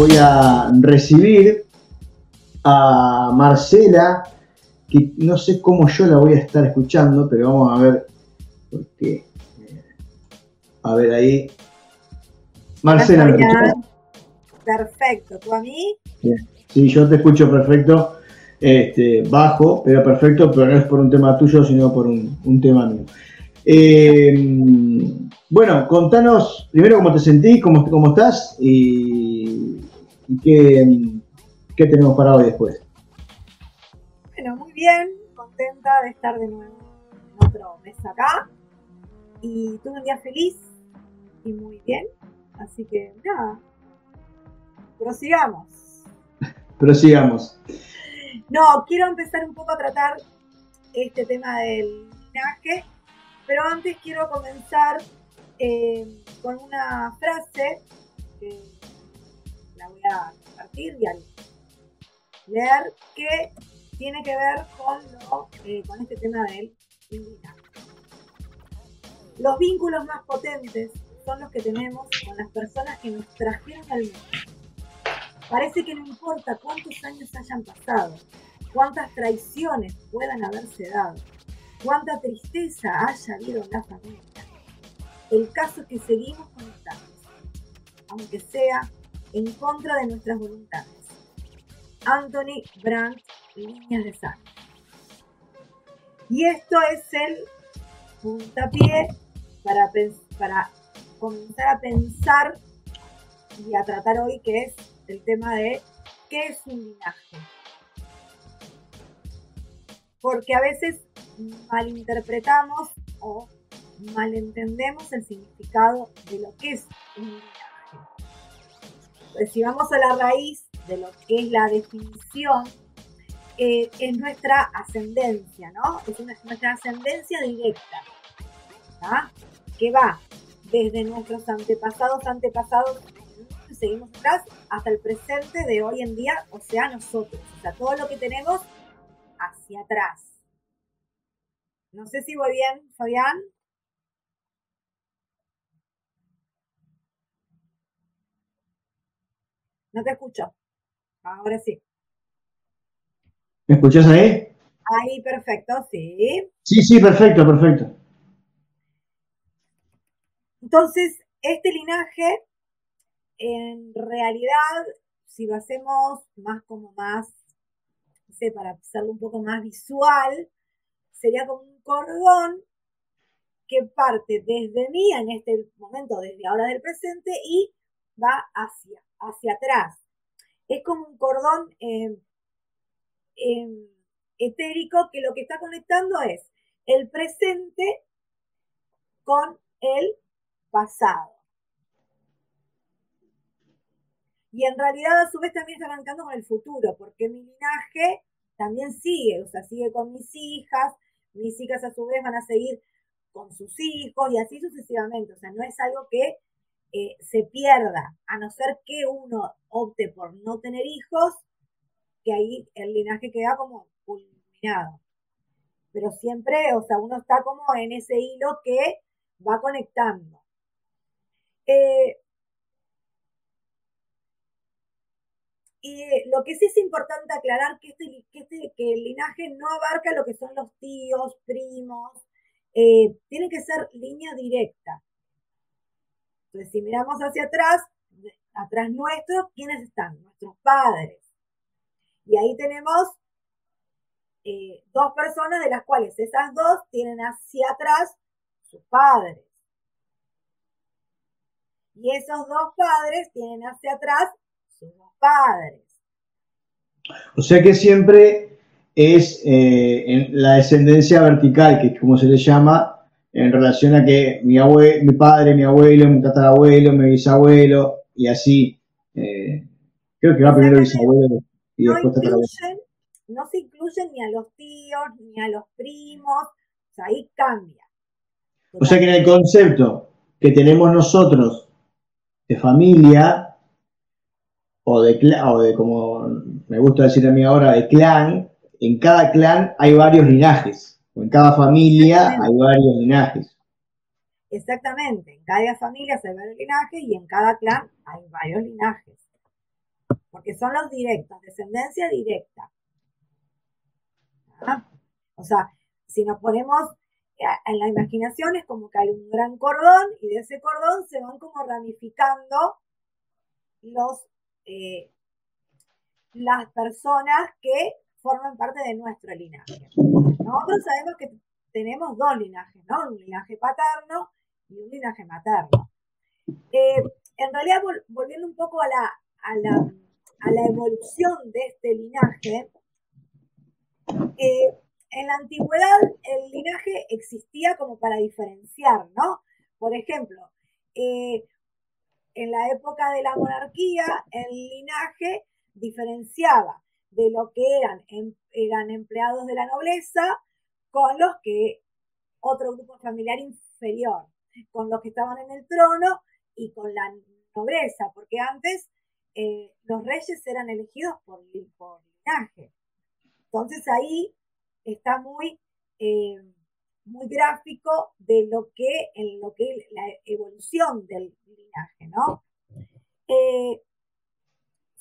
voy a recibir a Marcela, que no sé cómo yo la voy a estar escuchando, pero vamos a ver, porque, eh, a ver ahí. Marcela, ¿me? Perfecto, ¿tú a mí? Sí, yo te escucho perfecto, este, bajo, pero perfecto, pero no es por un tema tuyo, sino por un, tema mío. Eh, bueno, contanos primero cómo te sentís, cómo, cómo estás y, qué, qué, tenemos para hoy después. Bueno, muy bien, contenta de estar de nuevo en otro mes acá. Y tuve un día feliz y muy bien. Así que nada, prosigamos. prosigamos. No, quiero empezar un poco a tratar este tema del linaje, pero antes quiero comenzar eh, con una frase que a compartir y leer que tiene que ver con, eh, con este tema del linaje. Los vínculos más potentes son los que tenemos con las personas que nos trajeron al mundo. Parece que no importa cuántos años hayan pasado, cuántas traiciones puedan haberse dado, cuánta tristeza haya habido en la familia el caso es que seguimos conectados, aunque sea en contra de nuestras voluntades. Anthony Brandt, Líneas de Sangre. Y esto es el puntapié para, para comenzar a pensar y a tratar hoy que es el tema de qué es un linaje. Porque a veces malinterpretamos o malentendemos el significado de lo que es un linaje. Pues si vamos a la raíz de lo que es la definición, eh, es nuestra ascendencia, ¿no? Es nuestra ascendencia directa, ¿ah? que va desde nuestros antepasados, antepasados, seguimos atrás, hasta el presente de hoy en día, o sea, nosotros, o sea, todo lo que tenemos hacia atrás. No sé si voy bien, Fabián. No te escucho. Ahora sí. ¿Me escuchas ahí? Ahí, perfecto, sí. Sí, sí, perfecto, perfecto. Entonces, este linaje, en realidad, si lo hacemos más como más, no sé, para hacerlo un poco más visual, sería como un cordón que parte desde mí en este momento, desde ahora del presente, y va hacia hacia atrás. Es como un cordón eh, em, etérico que lo que está conectando es el presente con el pasado. Y en realidad a su vez también está conectando con el futuro, porque mi linaje también sigue, o sea, sigue con mis hijas, mis hijas a su vez van a seguir con sus hijos y así sucesivamente. O sea, no es algo que eh, se pierda, a no ser que uno opte por no tener hijos, que ahí el linaje queda como culminado. Pero siempre, o sea, uno está como en ese hilo que va conectando. Eh, y lo que sí es importante aclarar que, este, que, este, que el linaje no abarca lo que son los tíos, primos, eh, tiene que ser línea directa. Entonces, si miramos hacia atrás, atrás nuestro, ¿quiénes están? Nuestros padres. Y ahí tenemos eh, dos personas de las cuales esas dos tienen hacia atrás sus padres. Y esos dos padres tienen hacia atrás sus padres. O sea que siempre es eh, la descendencia vertical, que es como se le llama, en relación a que mi, abue mi padre, mi abuelo, mi tatarabuelo, mi bisabuelo, y así, eh, creo que va primero bisabuelo y no después tatarabuelo. No se incluyen ni a los tíos, ni a los primos, o sea, ahí cambia. O sea que en el concepto que tenemos nosotros de familia, o de, o de como me gusta decir a mí ahora, de clan, en cada clan hay varios linajes en cada familia hay varios linajes. Exactamente, en cada familia hay varios linajes y en cada clan hay varios linajes. porque son los directos, descendencia directa. ¿Ah? O sea, si nos ponemos en la imaginación es como que hay un gran cordón y de ese cordón se van como ramificando los, eh, las personas que forman parte de nuestro linaje. Nosotros sabemos que tenemos dos linajes, ¿no? Un linaje paterno y un linaje materno. Eh, en realidad, volviendo un poco a la, a la, a la evolución de este linaje, eh, en la antigüedad el linaje existía como para diferenciar, ¿no? Por ejemplo, eh, en la época de la monarquía, el linaje diferenciaba de lo que eran, em, eran empleados de la nobleza con los que otro grupo familiar inferior, con los que estaban en el trono y con la nobleza, porque antes eh, los reyes eran elegidos por, linaje. Entonces ahí está muy, eh, muy gráfico de lo que, en lo que la evolución del linaje, ¿no? Eh,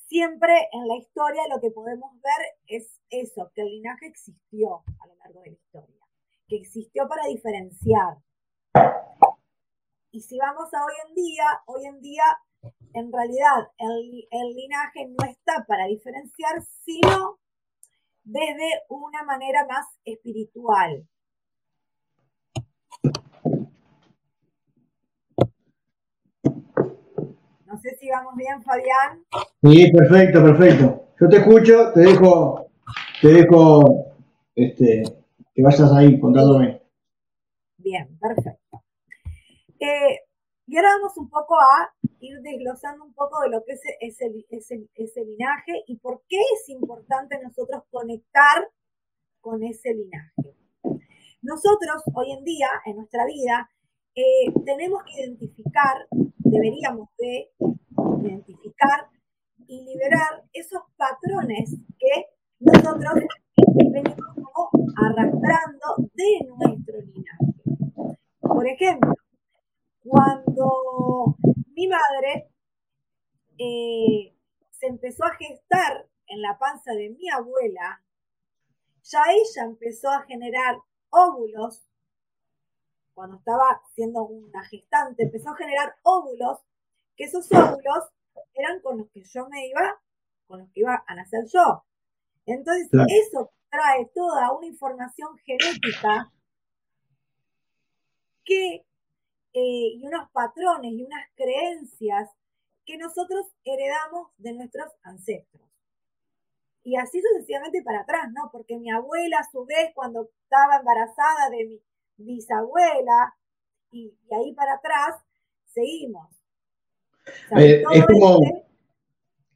siempre en la historia lo que podemos ver es eso, que el linaje existió a lo largo de la historia, que existió para diferenciar. Y si vamos a hoy en día, hoy en día en realidad el, el linaje no está para diferenciar, sino desde una manera más espiritual. Vamos bien, Fabián. Sí, perfecto, perfecto. Yo te escucho, te dejo, te dejo este, que vayas ahí contándome. Bien, perfecto. Eh, y ahora vamos un poco a ir desglosando un poco de lo que es ese, linaje y por qué es importante nosotros conectar con ese linaje. Nosotros hoy en día, en nuestra vida, tenemos que identificar, deberíamos de identificar y liberar esos patrones que nosotros venimos arrastrando de nuestro linaje. Por ejemplo, cuando mi madre eh, se empezó a gestar en la panza de mi abuela, ya ella empezó a generar óvulos, cuando estaba siendo una gestante, empezó a generar óvulos, que esos óvulos eran con los que yo me iba, con los que iba a nacer yo. Entonces, eso trae toda una información genética que eh, y unos patrones y unas creencias que nosotros heredamos de nuestros ancestros. Y así sucesivamente para atrás, ¿no? Porque mi abuela, a su vez, cuando estaba embarazada de mi bisabuela, y, ahí para atrás, seguimos. Eh, es como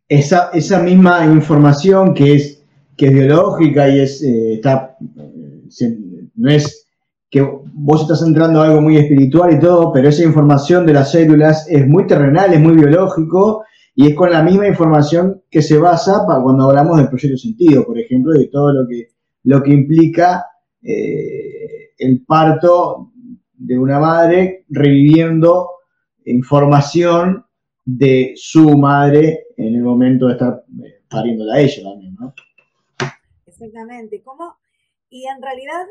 esa, esa misma información que es, que es biológica y es, eh, está, no es que vos estás entrando a algo muy espiritual y todo, pero esa información de las células es muy terrenal, es muy biológico y es con la misma información que se basa para cuando hablamos del proyecto sentido, por ejemplo, de todo lo que, lo que implica eh, el parto de una madre reviviendo información de su madre en el momento de estar eh, pariéndola a ella también, ¿no? Exactamente. ¿Cómo? Y en realidad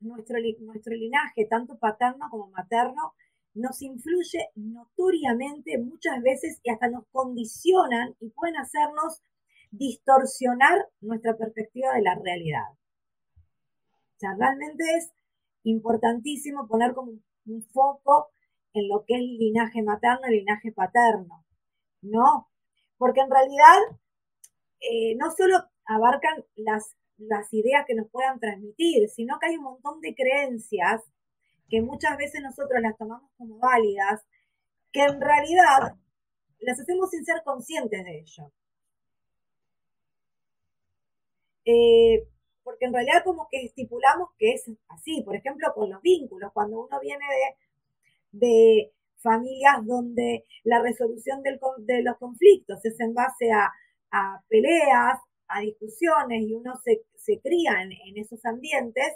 nuestro, nuestro linaje, tanto paterno como materno, nos influye notoriamente muchas veces y hasta nos condicionan y pueden hacernos distorsionar nuestra perspectiva de la realidad. O sea, realmente es importantísimo poner como un foco en lo que es el linaje materno y linaje paterno, ¿no? Porque en realidad eh, no solo abarcan las las ideas que nos puedan transmitir, sino que hay un montón de creencias que muchas veces nosotros las tomamos como válidas, que en realidad las hacemos sin ser conscientes de ello. Eh, porque en realidad como que estipulamos que es así, por ejemplo, con los vínculos, cuando uno viene de, de familias donde la resolución de los conflictos es en base a, a peleas, a discusiones y uno se, se cría en, esos ambientes,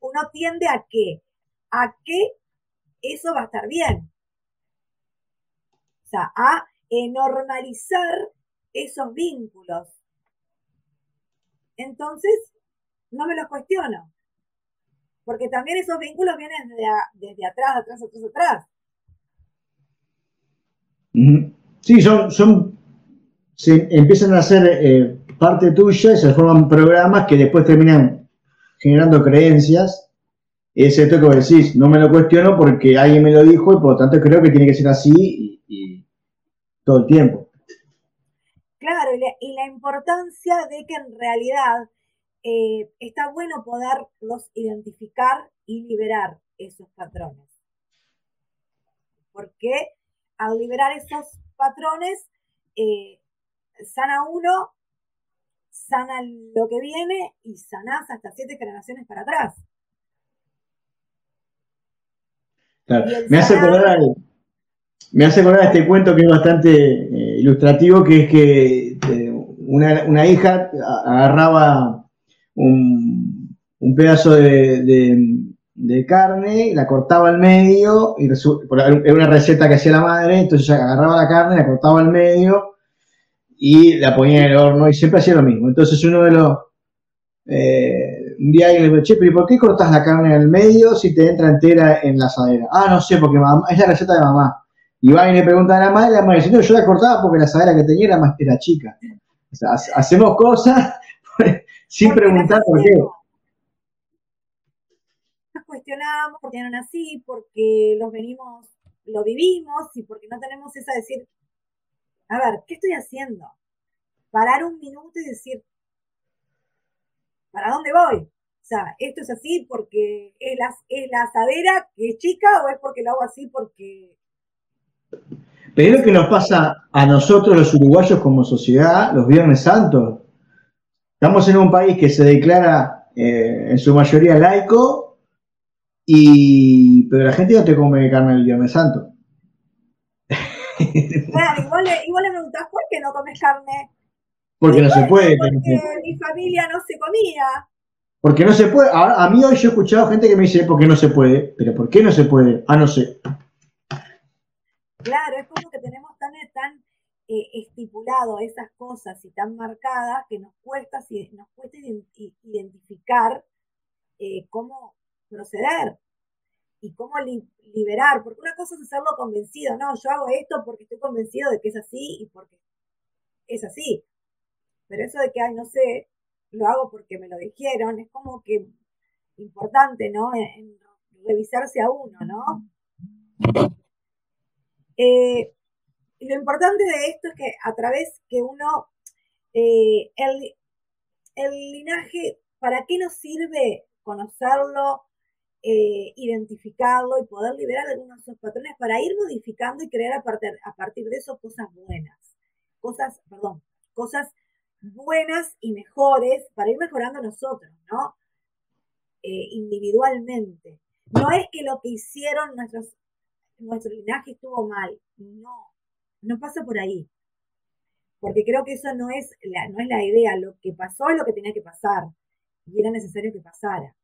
uno tiende a que, a que eso va a estar bien. O sea, a normalizar esos vínculos. Entonces, no me los cuestiono. Porque también esos vínculos vienen desde, atrás, atrás, atrás, atrás. Sí, son, son se empiezan a ser eh, parte tuya y se forman programas que después terminan generando creencias. Es esto que decís, no me lo cuestiono porque alguien me lo dijo y por lo tanto creo que tiene que ser así y, todo el tiempo. Claro, y la, importancia de que en realidad eh, está bueno poderlos identificar y liberar esos patrones. Porque al liberar esos patrones, eh, sana uno, sana lo que viene y sanás hasta siete generaciones para atrás. Me, hace acordar, me hace acordar este cuento que es bastante eh, ilustrativo, que es que eh, una, hija agarraba un, pedazo de, de, carne, la cortaba al medio, y era una receta que hacía la madre, entonces agarraba la carne, la cortaba al medio, y la ponía en el horno y siempre hacía lo mismo. Entonces uno de los... Eh, un día alguien le dijo, che, pero ¿y por qué cortas la carne el medio si te entra entera en la asadera? Ah, no sé, porque mamá, es la receta de mamá. Y va y le pregunta a la madre, la madre dice, no, yo la cortaba porque la asadera que tenía era, más, era chica. O sea, hacemos cosas sin preguntar por qué. Nos cuestionamos porque eran así, porque los venimos, lo vivimos y porque no tenemos esa decir, a ver, ¿qué estoy haciendo? Parar un minuto y decir, ¿para dónde voy? O sea, ¿esto es así porque es la, es la asadera que es chica o es porque lo hago así porque... Pero es lo que nos pasa a nosotros los uruguayos como sociedad los Viernes Santos. Estamos en un país que se declara eh, en su mayoría laico, y, pero la gente no te come carne el Viernes Santo. Claro, igual le, igual le preguntás, ¿por qué no comes carne? Porque no se puede. Porque mi familia no se comía. Porque no se puede. A, mí hoy yo he escuchado gente que me dice, ¿por qué no se puede? Pero ¿por qué no se puede? Ah, no sé. Claro, es como que tenemos eh, estipulado esas cosas y tan marcadas que nos cuesta, nos cuesta identificar eh, cómo proceder y cómo liberar, porque una cosa es hacerlo convencido, no, yo hago esto porque estoy convencido de que es así y porque es así. Pero eso de que, ay, no sé, lo hago porque me lo dijeron, es como que importante, ¿no? En, revisarse a uno, ¿no? Eh, lo importante de esto es que a través que uno, eh, el, el linaje, ¿para qué nos sirve conocerlo? Eh, identificarlo y poder liberar algunos de esos patrones para ir modificando y crear a partir, a partir de eso cosas buenas, cosas, perdón, cosas buenas y mejores para ir mejorando nosotros, ¿no? Eh, individualmente. No es que lo que hicieron nuestros, nuestro linaje estuvo mal, no, no pasa por ahí. Porque creo que eso no es, la, no es la idea, lo que pasó es lo que tenía que pasar y era necesario que pasara.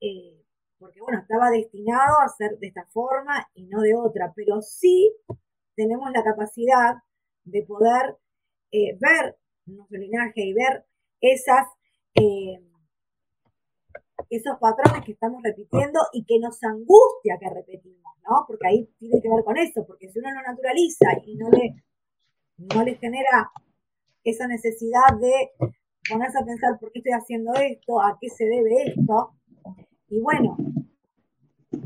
Eh, porque bueno, estaba destinado a ser de esta forma y no de otra, pero sí tenemos la capacidad de poder eh, ver nuestro linaje y ver esas, eh, esos patrones que estamos repitiendo y que nos angustia que repetimos, ¿no? Porque ahí tiene que ver con eso, porque si uno lo naturaliza y no le, no le genera esa necesidad de ponerse a pensar por qué estoy haciendo esto, a qué se debe esto, y bueno,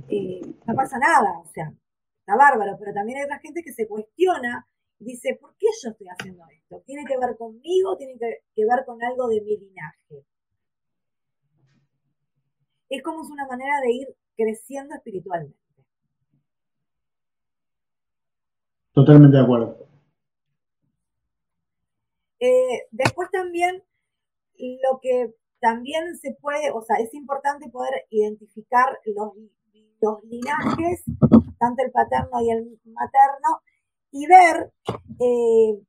eh, no pasa nada, o sea, está bárbaro, pero también hay otra gente que se cuestiona y dice, ¿por qué yo estoy haciendo esto? ¿Tiene que ver conmigo? ¿Tiene que, ver con algo de mi linaje? Es como es una manera de ir creciendo espiritualmente. Totalmente de acuerdo. Eh, después también lo que también se puede, o sea, es importante poder identificar los, los linajes, tanto el paterno y el materno, y ver eh,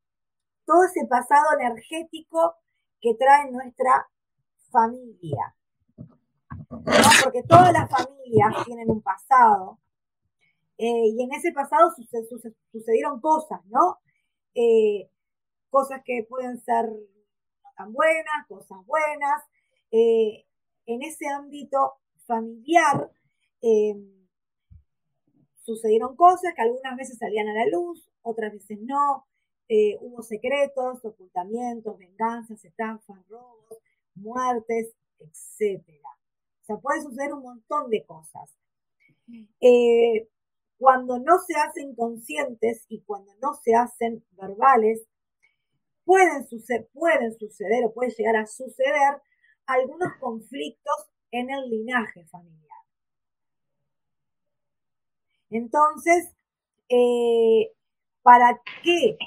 todo ese pasado energético que trae nuestra familia. Porque todas las familias tienen un pasado eh, y en ese pasado sucedieron cosas, ¿no? Eh, cosas que pueden ser no tan buenas, cosas buenas. Eh, en ese ámbito familiar sucedieron cosas que algunas veces salían a la luz, otras veces no. Hubo secretos, ocultamientos, venganzas, estafas, robos, muertes, etc. Sea, puede suceder un montón de cosas. cuando no se hacen conscientes y cuando no se hacen verbales, pueden, pueden suceder o puede llegar a suceder algunos conflictos en el linaje familiar. Entonces, eh, ¿para qué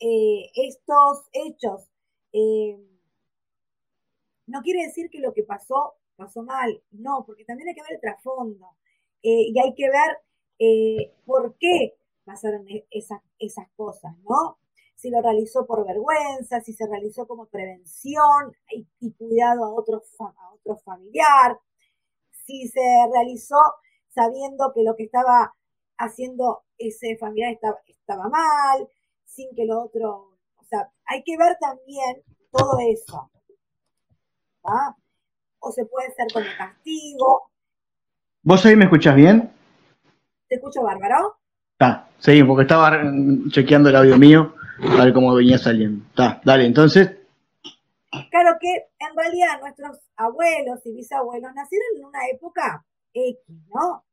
eh, estos hechos? Eh, no quiere decir que lo que pasó pasó mal, no, porque también hay que ver el trasfondo y hay que ver por qué pasaron e-, esas, esas cosas, ¿no? si lo realizó por vergüenza, si se realizó como prevención y, cuidado a otro, a otro familiar, si se realizó sabiendo que lo que estaba haciendo ese familiar estaba, estaba mal, sin que lo otro, o sea, hay que ver también todo eso. O se puede ser como castigo. ¿Vos ahí me escuchas bien? ¿Te escucho bárbaro? Ah, sí, porque estaba chequeando el audio mío a ver cómo venía saliendo. Está, dale, entonces. Claro que en realidad nuestros abuelos y bisabuelos nacieron en una época X, ¿no?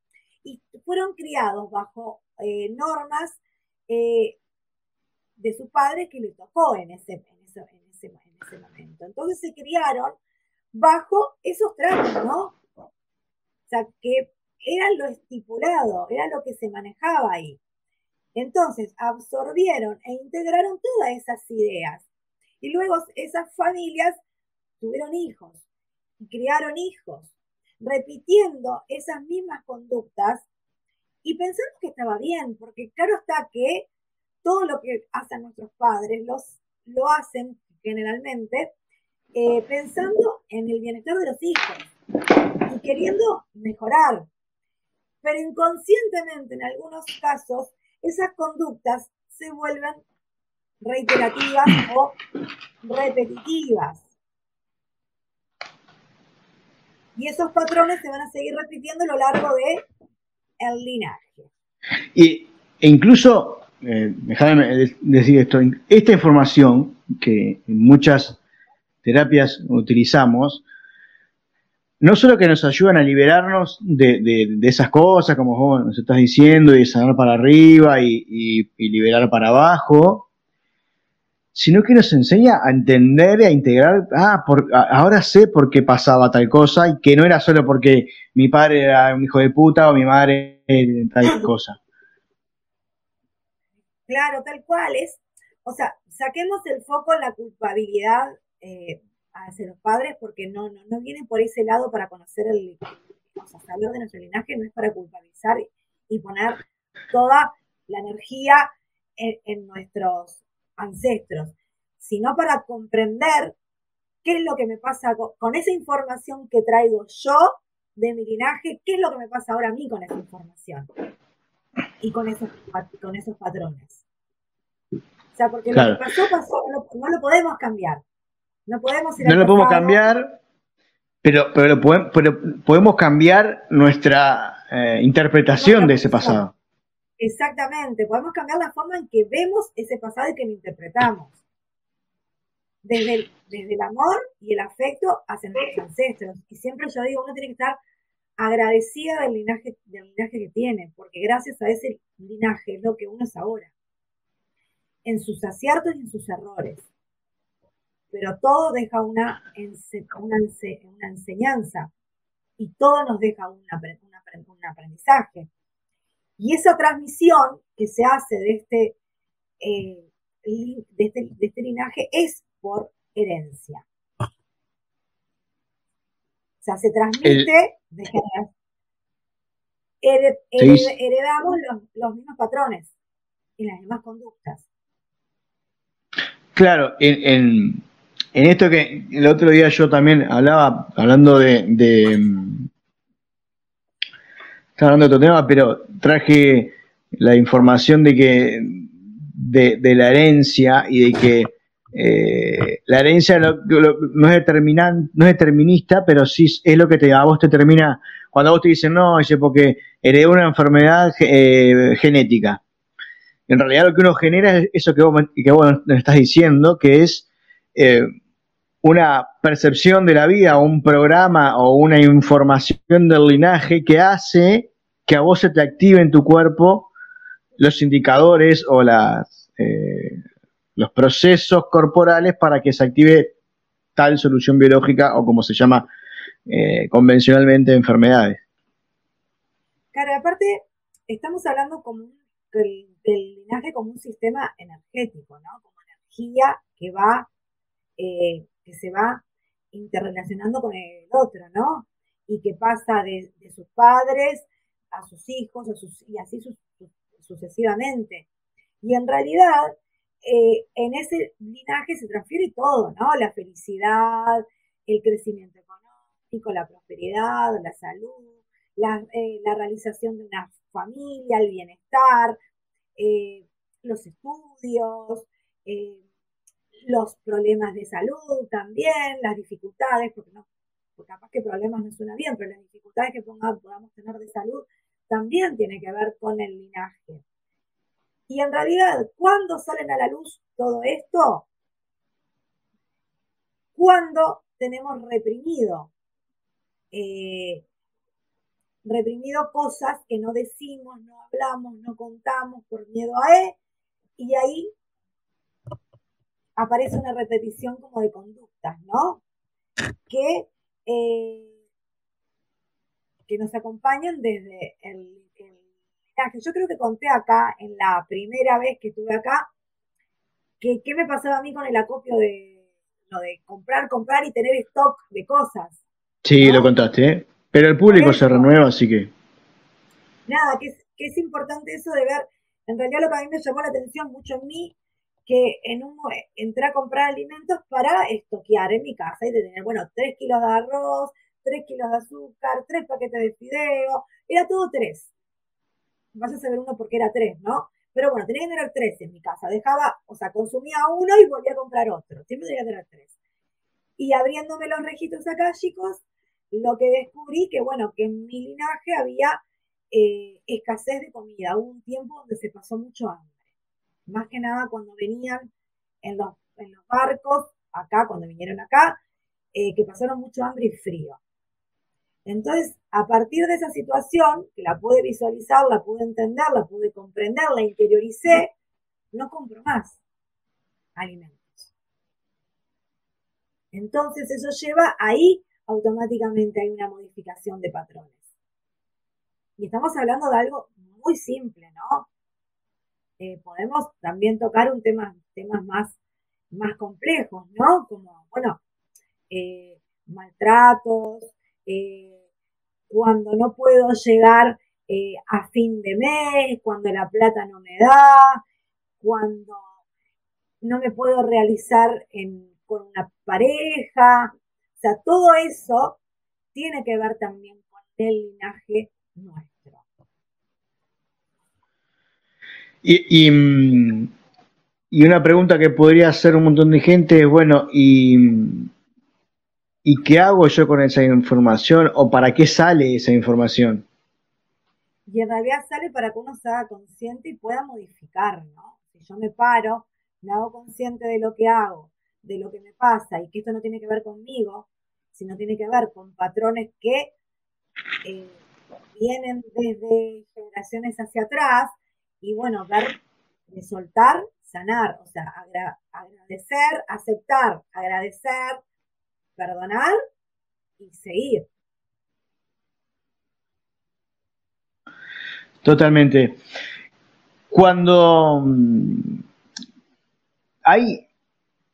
Y fueron criados bajo eh, normas eh, de su padre que le tocó en ese, en, ese, en, ese, en ese momento. Entonces se criaron bajo esos tratos, ¿no? O sea, que era lo estipulado, era lo que se manejaba ahí. Entonces, absorbieron e integraron todas esas ideas. Y luego esas familias tuvieron hijos y criaron hijos, repitiendo esas mismas conductas y pensando que estaba bien, porque claro está que todo lo que hacen nuestros padres los, lo hacen generalmente eh, pensando en el bienestar de los hijos y queriendo mejorar. Pero inconscientemente en algunos casos esas conductas se vuelven reiterativas o repetitivas. Y esos patrones se van a seguir repitiendo a lo largo de el linaje. Y, e incluso, eh, déjame decir esto, esta información que en muchas terapias utilizamos, no solo que nos ayudan a liberarnos de, esas cosas, como vos nos estás diciendo, y sanar para arriba y, liberar para abajo, sino que nos enseña a entender y a integrar, ah, ahora sé por qué pasaba tal cosa y que no era solo porque mi padre era un hijo de puta o mi madre tal cosa. Claro, tal cual es. O sea, saquemos el foco en la culpabilidad eh, hacia los padres porque no, no, no vienen por ese lado para conocer el, o sea, saber de nuestro linaje no es para culpabilizar y poner toda la energía en, nuestros ancestros, sino para comprender qué es lo que me pasa con, esa información que traigo yo de mi linaje, qué es lo que me pasa ahora a mí con esa información y con esos, con esos patrones. O sea, porque lo que pasó, pasó, no lo podemos cambiar. No podemos No lo podemos cambiar, pero, pero, podemos, cambiar nuestra eh, interpretación de ese pasado. Exactamente, podemos cambiar la forma en que vemos ese pasado y que lo interpretamos. Desde el, desde el amor y el afecto hacia nuestros ancestros. Y siempre yo digo, uno tiene que estar agradecida del linaje, del linaje que tiene, porque gracias a ese linaje es lo que uno es ahora. En sus aciertos y en sus errores pero todo deja una, una, enseñanza y todo nos deja un aprendizaje. Y esa transmisión que se hace de este, eh, este, de este, linaje es por herencia. O sea, se transmite de generación. heredamos los, mismos patrones y las mismas conductas. Claro, en, en esto que el otro día yo también hablaba, hablando de, estaba hablando de otro tema, pero traje la información de que de, la herencia y de que eh, la herencia no, es no es determinista, pero sí es lo que te, a vos te termina, cuando vos te dicen, no, dice, porque heredé una enfermedad eh, genética. En realidad lo que uno genera es eso que vos, que vos estás diciendo, que es eh, una percepción de la vida, un programa o una información del linaje que hace que a vos se te active en tu cuerpo los indicadores o eh, los procesos corporales para que se active tal solución biológica o como se llama eh, convencionalmente enfermedades. Claro, aparte estamos hablando como del, linaje como un sistema energético, ¿no? Como energía que va eh, que se va interrelacionando con el otro, ¿no? Y que pasa de, sus padres a sus hijos y así sucesivamente. Y en realidad, eh, en ese linaje se transfiere todo, ¿no? La felicidad, el crecimiento económico, la prosperidad, la salud, la, eh, realización de una familia, el bienestar, eh, los estudios, los problemas de salud también, las dificultades, porque no, capaz que problemas no suena bien, pero las dificultades que podamos tener de salud también tiene que ver con el linaje. Y en realidad, ¿cuándo salen a la luz todo esto? Cuando tenemos reprimido, eh, reprimido cosas que no decimos, no hablamos, no contamos por miedo a él, y ahí aparece una repetición como de conductas, ¿no? Que, eh, que nos acompañan desde el, Yo creo que conté acá, en la primera vez que estuve acá, que qué me pasaba a mí con el acopio de comprar, comprar y tener stock de cosas. Sí, lo contaste, ¿eh? pero el público se renueva, así que... Nada, que es, que es importante eso de ver, en realidad lo que a mí me llamó la atención mucho en mí que en un, entré a comprar alimentos para estoquear en mi casa y tener, bueno, 3 kilos de arroz, 3 kilos de azúcar, 3 paquetes de fideo, era todo 3. Vas a saber uno porque era 3, ¿no? Pero bueno, tenía que tener 3 en mi casa. Dejaba, o sea, consumía uno y volvía a comprar otro. Siempre tenía que tener 3. Y abriéndome los registros acá, chicos, lo que descubrí que, bueno, que en mi linaje había eh, escasez de comida. Hubo un tiempo donde se pasó mucho hambre más que nada cuando venían en los, barcos, acá, cuando vinieron acá, eh, que pasaron mucho hambre y frío. Entonces, a partir de esa situación, que la pude visualizar, la pude entender, la pude comprender, la interioricé, no compro más alimentos. Entonces, eso lleva ahí automáticamente hay una modificación de patrones. Y estamos hablando de algo muy simple, ¿no? Eh, podemos también tocar un tema, temas más, más complejos, ¿no? Como, bueno, eh, maltratos, eh, cuando no puedo llegar a fin de mes, cuando la plata no me da, cuando no me puedo realizar con una pareja. O sea, todo eso tiene que ver también con el linaje nuestro. Y, y, una pregunta que podría hacer un montón de gente es, bueno, ¿y, ¿y qué hago yo con esa información o para qué sale esa información? Y en realidad sale para que uno se haga consciente y pueda modificar, ¿no? Si yo me paro, me hago consciente de lo que hago, de lo que me pasa y que esto no tiene que ver conmigo, sino tiene que ver con patrones que eh, vienen desde generaciones hacia atrás y bueno, ver, soltar, sanar, o sea, agradecer, aceptar, agradecer, perdonar y seguir. Totalmente. Cuando mm, hay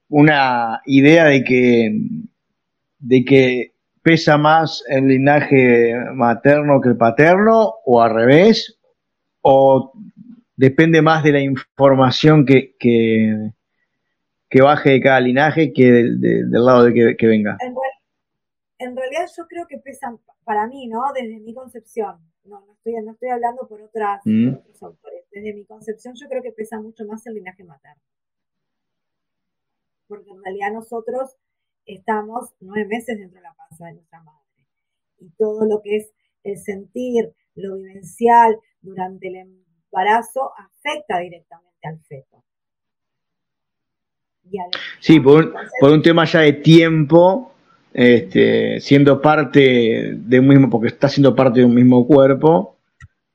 una idea de que, de que pesa más el linaje materno que el paterno, o al revés, o depende más de la información que, que, baje de cada linaje que del, lado de que, venga. En, realidad yo creo que pesan, para mí, ¿no? Desde mi concepción, no, no estoy, no estoy hablando por otras, mm. otros autores. Desde mi concepción yo creo que pesa mucho más el linaje materno. Porque en realidad nosotros estamos nueve meses dentro de la panza de nuestra madre. Y todo lo que es el sentir, lo vivencial durante el embarazo afecta directamente al feto. sí, por, por un tema ya de tiempo, este, siendo parte de un mismo, porque está siendo parte de un mismo cuerpo,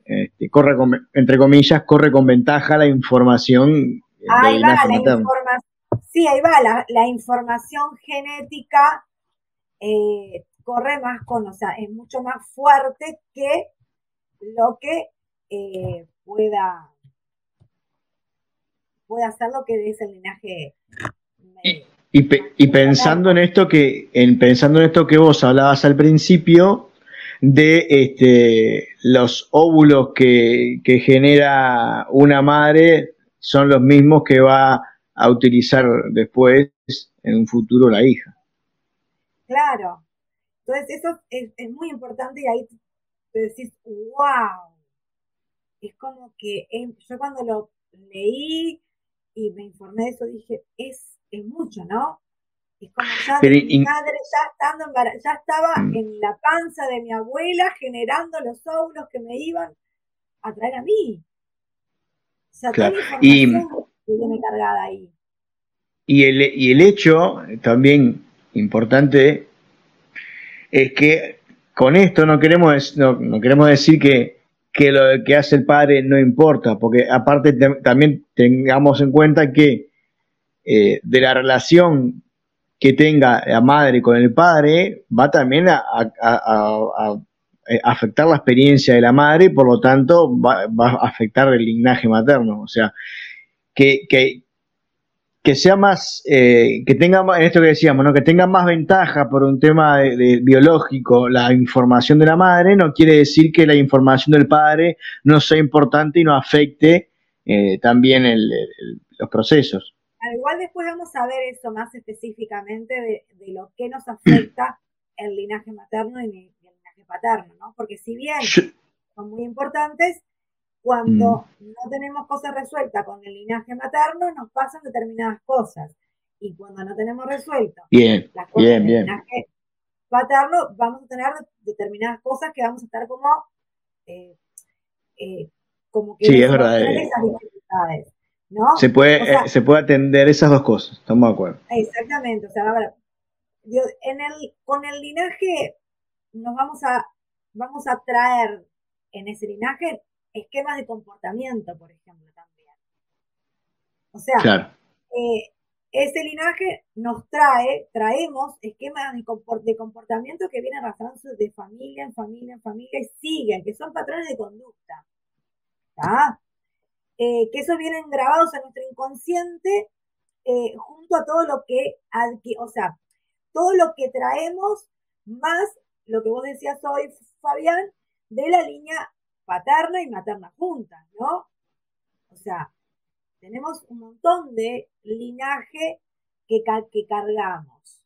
este, corre entre comillas, corre con ventaja la información. Ahí va la información. Sí, ahí va la, información genética. Eh, corre más con, o sea, es mucho más fuerte que lo que eh, pueda pueda hacer lo que es el linaje. Y, pensando en esto que, en, pensando en esto que vos hablabas al principio, de este, los óvulos que, genera una madre son los mismos que va a utilizar después en un futuro la hija. Claro. Entonces eso es, es muy importante y ahí te decís, wow. Es como que yo cuando lo leí y me informé de eso dije, es es mucho, ¿no? Es como ya mi madre ya, estando ya estaba mm. en la panza de mi abuela generando los óvulos que me iban a traer a mí. O sea, claro. y, que viene cargada ahí. Y el, y el hecho también importante es que con esto no queremos, no, no queremos decir que, que lo que hace el padre no importa, porque aparte también tengamos en cuenta que eh, de la relación que tenga la madre con el padre va también a, eh, afectar la experiencia de la madre y por lo tanto va, a afectar el linaje materno. O sea, que, que, sea más, eh, que tenga, en esto que decíamos, ¿no? que tenga más ventaja por un tema de, biológico la información de la madre, no quiere decir que la información del padre no sea importante y no afecte también los procesos. Al igual después vamos a ver eso más específicamente de, lo que nos afecta el linaje materno y el linaje paterno, ¿no? Porque si bien son muy importantes, cuando mm. no tenemos cosas resueltas con el linaje materno, nos pasan determinadas cosas. Y cuando no tenemos resuelto bien, las cosas del linaje paterno, vamos a tener determinadas cosas que vamos a estar como, eh, eh, como que sí, es verdad. Eh. esas dificultades. Se puede, se puede atender esas dos cosas, estamos de acuerdo. Exactamente, o sea, a ver, en el, con el linaje nos vamos a, vamos a traer en ese linaje esquemas de comportamiento, por ejemplo, también. O sea, eh, ese linaje nos trae, traemos esquemas de, comportamiento que vienen arrastrándose de familia en familia en familia y siguen, que son patrones de conducta. Eh, que esos vienen grabados en nuestro inconsciente eh, junto a todo lo que, o sea, todo lo que traemos más lo que vos decías hoy, Fabián, de la línea paterna y materna juntas, ¿no? O sea, tenemos un montón de linaje que, que cargamos.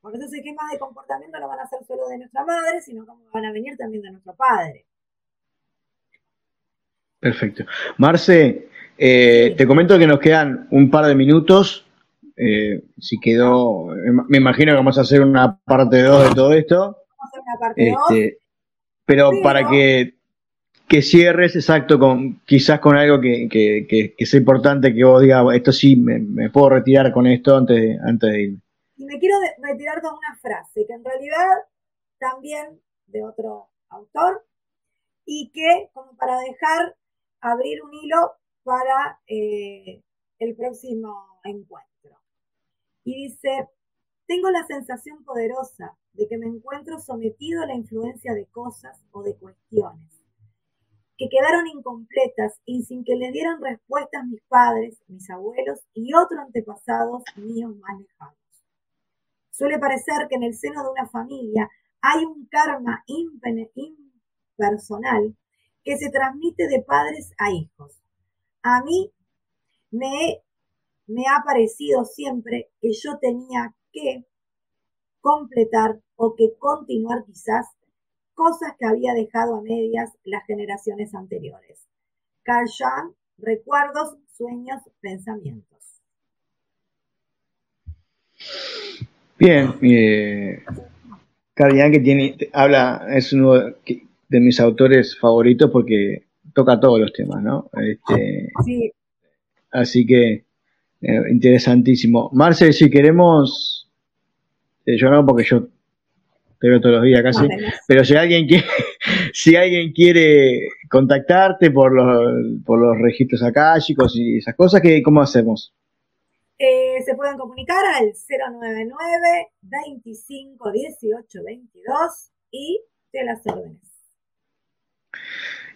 Por eso esquemas de comportamiento no van a ser solo de nuestra madre, sino que van a venir también de nuestro padre. Perfecto. Marce, eh, te comento que nos quedan un par de minutos. Eh, si quedó, me imagino que vamos a hacer una parte 2 de todo esto. Vamos a hacer una parte 2. Este, pero, para que, que, cierres, exacto, con quizás con algo que, que, sea importante que vos digas, esto sí, me, puedo retirar con esto antes de, antes de irme. Y me quiero retirar con una frase que en realidad también de otro autor y que como para dejar abrir un hilo para eh, el próximo encuentro. Y dice, tengo la sensación poderosa de que me encuentro sometido a la influencia de cosas o de cuestiones que quedaron incompletas y sin que le dieran respuestas mis padres, mis abuelos y otros antepasados míos más lejanos. Suele parecer que en el seno de una familia hay un karma impersonal que se transmite de padres a hijos. A mí me, me ha parecido siempre que yo tenía que completar o que continuar quizás cosas que había dejado a medias las generaciones anteriores. Carl Jung, recuerdos, sueños, pensamientos. Bien, eh, Carl Jung que tiene, habla, es uno de mis autores favoritos porque toca todos los temas, ¿no? Este, sí. Así que eh, interesantísimo. Marce, si queremos, eh, yo no porque yo te veo todos los días casi, pero si alguien quiere, si alguien quiere contactarte por los, por los registros chicos y esas cosas, ¿qué, ¿cómo hacemos? Eh, se pueden comunicar al 099 25 18 22 y de las órdenes.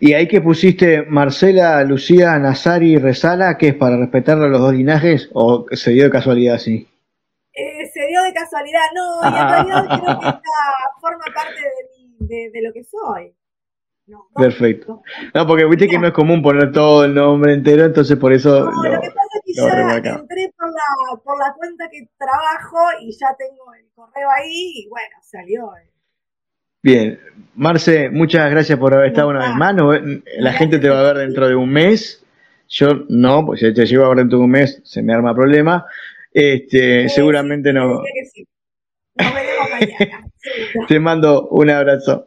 Y ahí que pusiste Marcela, Lucía, Nazari y Resala, ¿qué es para respetar a los dos linajes o se dio de casualidad así? Eh, de casualidad, no, y en realidad creo que esta forma parte de, de, lo que soy. Perfecto. No, porque viste que no es común poner todo el nombre entero, entonces por eso. No, lo, que pasa es que ya entré por la, por la cuenta que trabajo y ya tengo el correo ahí y bueno, salió. Eh. Bien, Marce, muchas gracias por haber estado una vez más. la gente te va a ver dentro de un mes. Yo no, pues si te llevo a ver dentro de un mes se me arma problema. Este, seguramente no. Te mando un abrazo.